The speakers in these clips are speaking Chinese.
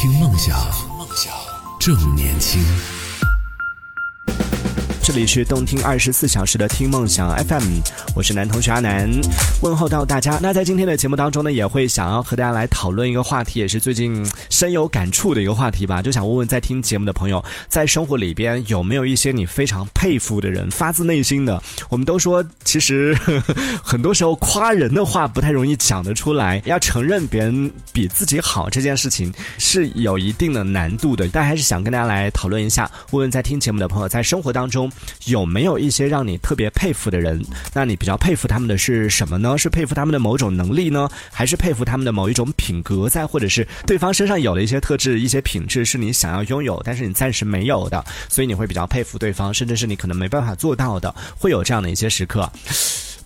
听梦想，梦想正年轻。这里是动听二十四小时的听梦想 FM，我是男同学阿南，问候到大家。那在今天的节目当中呢，也会想要和大家来讨论一个话题，也是最近深有感触的一个话题吧。就想问问在听节目的朋友，在生活里边有没有一些你非常佩服的人，发自内心的？我们都说，其实 很多时候夸人的话不太容易讲得出来，要承认别人比自己好这件事情是有一定的难度的。但还是想跟大家来讨论一下，问问在听节目的朋友，在生活当中。有没有一些让你特别佩服的人？那你比较佩服他们的是什么呢？是佩服他们的某种能力呢，还是佩服他们的某一种品格？再或者是对方身上有了一些特质、一些品质是你想要拥有，但是你暂时没有的，所以你会比较佩服对方，甚至是你可能没办法做到的，会有这样的一些时刻。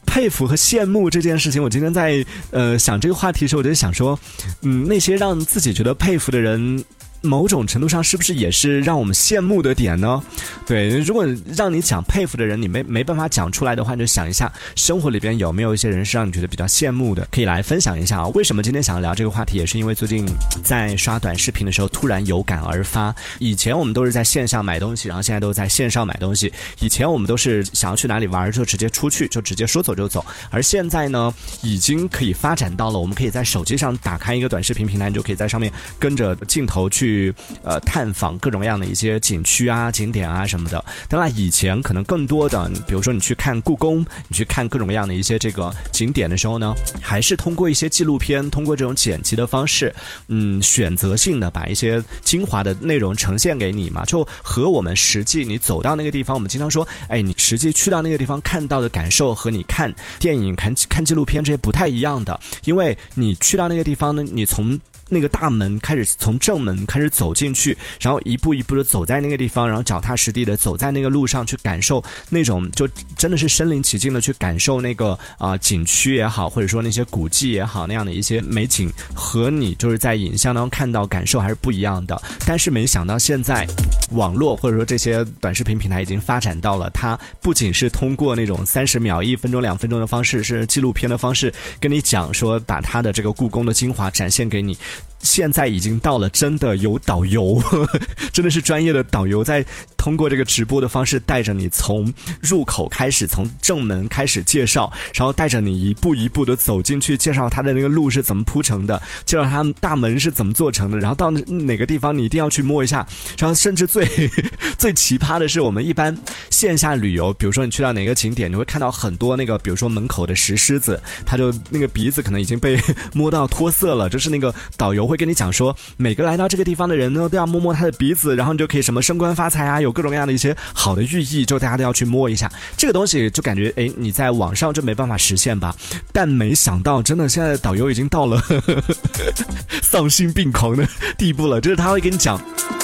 佩服和羡慕这件事情，我今天在呃想这个话题的时候，我就想说，嗯，那些让自己觉得佩服的人。某种程度上，是不是也是让我们羡慕的点呢？对，如果让你讲佩服的人，你没没办法讲出来的话，你就想一下生活里边有没有一些人是让你觉得比较羡慕的，可以来分享一下啊。为什么今天想要聊这个话题，也是因为最近在刷短视频的时候突然有感而发。以前我们都是在线上买东西，然后现在都在线上买东西。以前我们都是想要去哪里玩就直接出去，就直接说走就走。而现在呢，已经可以发展到了，我们可以在手机上打开一个短视频平台，你就可以在上面跟着镜头去。去呃探访各种各样的一些景区啊、景点啊什么的。当然，以前可能更多的，比如说你去看故宫，你去看各种各样的一些这个景点的时候呢，还是通过一些纪录片，通过这种剪辑的方式，嗯，选择性的把一些精华的内容呈现给你嘛。就和我们实际你走到那个地方，我们经常说，哎，你实际去到那个地方看到的感受和你看电影、看看纪录片这些不太一样的，因为你去到那个地方呢，你从。那个大门开始从正门开始 走进去，然后一步一步的走在那个地方，然后脚踏实地的走在那个路上去感受那种就真的是身临其境的去感受那个啊景区也好，或者说那些古迹也好那样的一些美景，和你就是在影像当中看到感受还是不一样的。但是没想到现在网络或者说这些短视频平台已经发展到了，它不仅是通过那种三十秒、一分钟、两分钟的方式，是纪录片的方式跟你讲说，把它的这个故宫的精华展现给你。现在已经到了，真的有导游，真的是专业的导游在通过这个直播的方式带着你从入口开始，从正门开始介绍，然后带着你一步一步的走进去，介绍它的那个路是怎么铺成的，介绍它大门是怎么做成的，然后到哪个地方你一定要去摸一下，然后甚至最 最奇葩的是，我们一般线下旅游，比如说你去到哪个景点，你会看到很多那个，比如说门口的石狮子，它就那个鼻子可能已经被摸到脱色了，就是那个导游会。会跟你讲说，每个来到这个地方的人呢，都要摸摸他的鼻子，然后你就可以什么升官发财啊，有各种各样的一些好的寓意，就大家都要去摸一下这个东西，就感觉哎，你在网上就没办法实现吧？但没想到，真的现在导游已经到了 丧心病狂的地步了，就是他会跟你讲。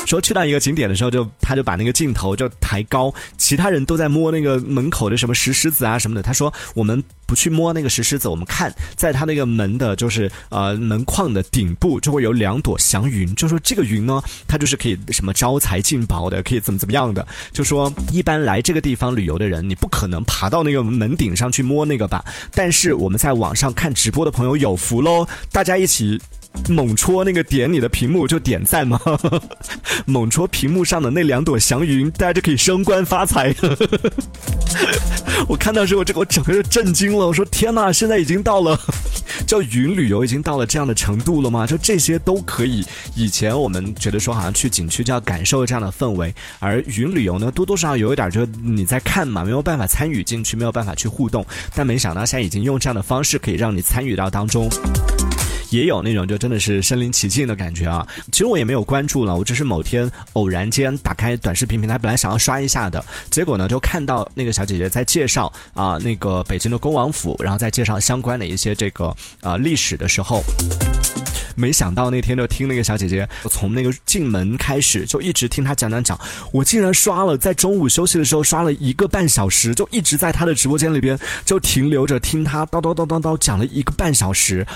说去到一个景点的时候，就他就把那个镜头就抬高，其他人都在摸那个门口的什么石狮子啊什么的。他说我们不去摸那个石狮子，我们看在它那个门的，就是呃门框的顶部就会有两朵祥云。就说这个云呢，它就是可以什么招财进宝的，可以怎么怎么样的。就说一般来这个地方旅游的人，你不可能爬到那个门顶上去摸那个吧？但是我们在网上看直播的朋友有福喽，大家一起。猛戳那个点你的屏幕就点赞吗？猛戳屏幕上的那两朵祥云，大家就可以升官发财。我看到时候，这个我整个就震惊了。我说天哪，现在已经到了叫云旅游，已经到了这样的程度了吗？就这些都可以。以前我们觉得说好像去景区就要感受这样的氛围，而云旅游呢，多多少少有一点就是你在看嘛，没有办法参与进去，没有办法去互动。但没想到现在已经用这样的方式可以让你参与到当中。也有那种就真的是身临其境的感觉啊！其实我也没有关注了，我只是某天偶然间打开短视频平台，本来想要刷一下的，结果呢就看到那个小姐姐在介绍啊那个北京的恭王府，然后再介绍相关的一些这个啊历史的时候。没想到那天就听那个小姐姐从那个进门开始就一直听她讲讲讲，我竟然刷了在中午休息的时候刷了一个半小时，就一直在她的直播间里边就停留着听她叨叨叨叨叨讲了一个半小时，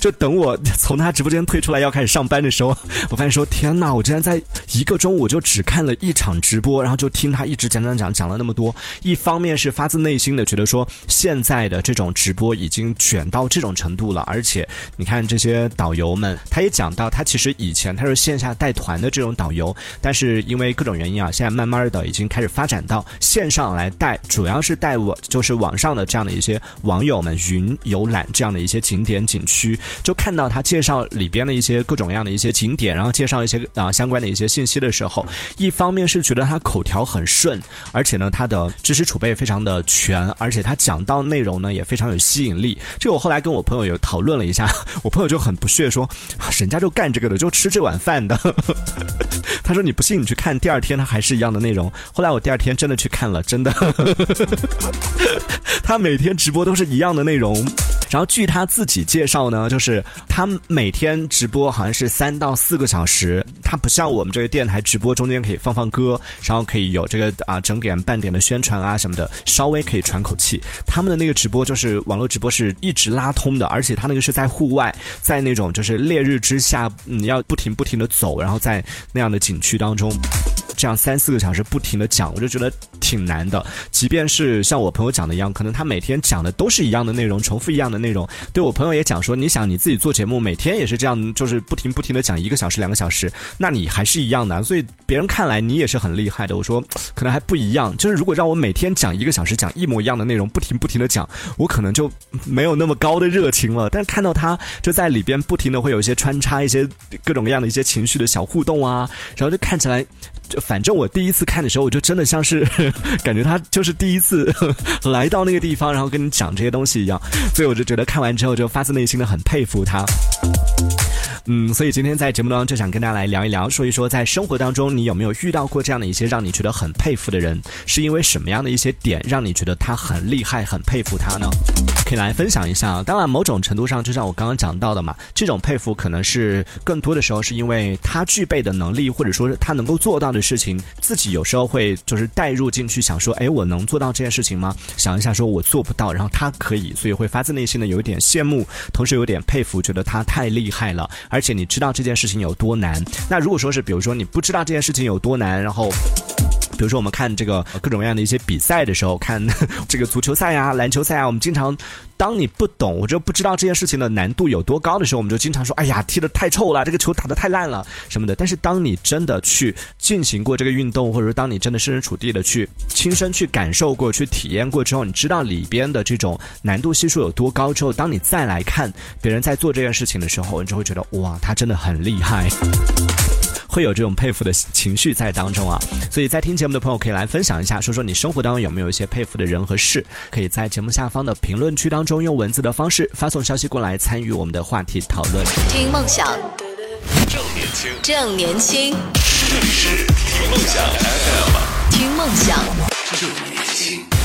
就 等我从他直播间退出来要开始上班的时候，我发现说天呐，我竟然在一个中午就只看了一场直播，然后就听他一直讲讲讲讲了那么多。一方面是发自内心的觉得说现在的这种直播已经卷到这种程度了，而且你看这些导游们，他也讲到他其实以前他是线下带团的这种导游，但是因为各种原因啊，现在慢慢的已经开始发展到线上来带，主要是带我就是网上的这样的一些网友们云游览这样的一些景点景区，就看到他介绍里边的一些各种各样的一些景点，然后介绍一些啊相关的一些信息的时候，一方面是觉得他口条很顺，而且呢他的知识储备非常的全，而且他讲到内容呢也非常有吸引力。这个我后来跟我朋友有讨论了一下，我朋友就很不屑说，人家就干这个的，就吃这碗饭的。他说你不信你去看，第二天他还是一样的内容。后来我第二天真的去看了，真的，他每天直播都是一样的内容。然后据他自己介绍呢，就是他每天直播好像是三到四个小时，他不像我们这个电台直播中间可以放放歌，然后可以有这个啊整点半点的宣传啊什么的，稍微可以喘口气。他们的那个直播就是网络直播是一直拉通的，而且他那个是在户外，在那种就是烈日之下，嗯，要不停不停的走，然后在那样的景区当中。这样三四个小时不停的讲，我就觉得挺难的。即便是像我朋友讲的一样，可能他每天讲的都是一样的内容，重复一样的内容。对我朋友也讲说，你想你自己做节目，每天也是这样，就是不停不停的讲一个小时、两个小时，那你还是一样的。所以别人看来你也是很厉害的。我说可能还不一样，就是如果让我每天讲一个小时，讲一模一样的内容，不停不停的讲，我可能就没有那么高的热情了。但看到他就在里边不停的会有一些穿插一些各种各样的一些情绪的小互动啊，然后就看起来。就反正我第一次看的时候，我就真的像是感觉他就是第一次 来到那个地方，然后跟你讲这些东西一样，所以我就觉得看完之后就发自内心的很佩服他。嗯，所以今天在节目当中就想跟大家来聊一聊，说一说在生活当中你有没有遇到过这样的一些让你觉得很佩服的人，是因为什么样的一些点让你觉得他很厉害、很佩服他呢？可以来分享一下。当然，某种程度上就像我刚刚讲到的嘛，这种佩服可能是更多的时候是因为他具备的能力，或者说是他能够做到的事情，自己有时候会就是带入进去，想说，哎，我能做到这件事情吗？想一下，说我做不到，然后他可以，所以会发自内心的有一点羡慕，同时有点佩服，觉得他太厉害了。而且你知道这件事情有多难？那如果说是，比如说你不知道这件事情有多难，然后，比如说我们看这个各种各样的一些比赛的时候，看 这个足球赛呀、篮球赛啊，我们经常，当你不懂，我就不知道这件事情的难度有多高的时候，我们就经常说，哎呀，踢得太臭了，这个球打得太烂了什么的。但是当你真的去进行过这个运动，或者说当你真的设身处地的去亲身去感受过、去体验过之后，你知道里边的这种难度系数有多高之后，当你再来看别人在做这件事情的时候，你就会觉得，哇，他真的很厉害。会有这种佩服的情绪在当中啊，所以在听节目的朋友可以来分享一下，说说你生活当中有没有一些佩服的人和事，可以在节目下方的评论区当中用文字的方式发送消息过来，参与我们的话题讨论。听梦想，正年轻，正年轻，这里是听梦想。FM，听梦想。正年